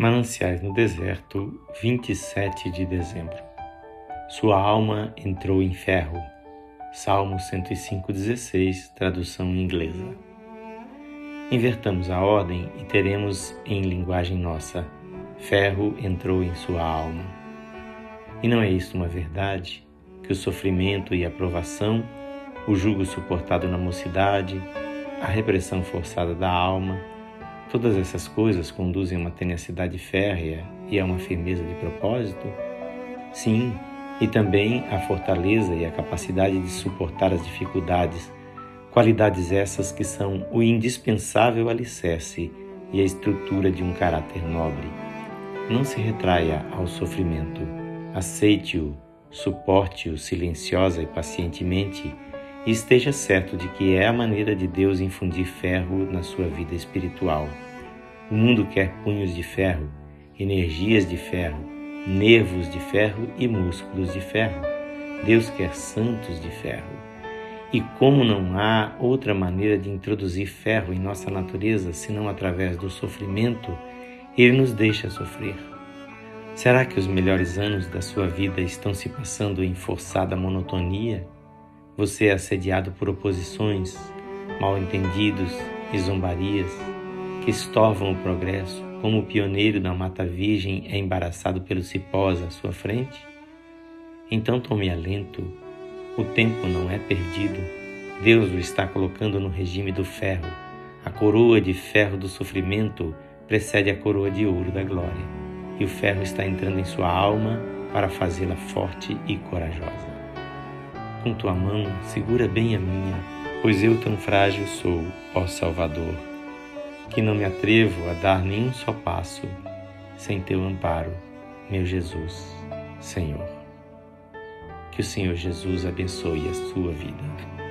Mananciais no Deserto, 27 de dezembro. Sua alma entrou em ferro. Salmo 105,16, tradução inglesa. Invertamos a ordem e teremos em linguagem nossa: ferro entrou em sua alma. E não é isto uma verdade? Que o sofrimento e a provação, o jugo suportado na mocidade, a repressão forçada da alma, Todas essas coisas conduzem a uma tenacidade férrea e a uma firmeza de propósito? Sim, e também a fortaleza e a capacidade de suportar as dificuldades, qualidades essas que são o indispensável alicerce e a estrutura de um caráter nobre. Não se retraia ao sofrimento, aceite-o, suporte-o silenciosa e pacientemente e esteja certo de que é a maneira de Deus infundir ferro na sua vida espiritual. O mundo quer punhos de ferro, energias de ferro, nervos de ferro e músculos de ferro. Deus quer santos de ferro. E como não há outra maneira de introduzir ferro em nossa natureza senão através do sofrimento, ele nos deixa sofrer. Será que os melhores anos da sua vida estão se passando em forçada monotonia? Você é assediado por oposições, mal-entendidos e zombarias que estorvam o progresso, como o pioneiro da mata virgem é embaraçado pelos cipós à sua frente? Então tome alento, o tempo não é perdido. Deus o está colocando no regime do ferro. A coroa de ferro do sofrimento precede a coroa de ouro da glória, e o ferro está entrando em sua alma para fazê-la forte e corajosa com tua mão segura bem a minha, pois eu tão frágil sou, ó Salvador, que não me atrevo a dar nenhum só passo sem teu amparo, meu Jesus, Senhor. Que o Senhor Jesus abençoe a sua vida.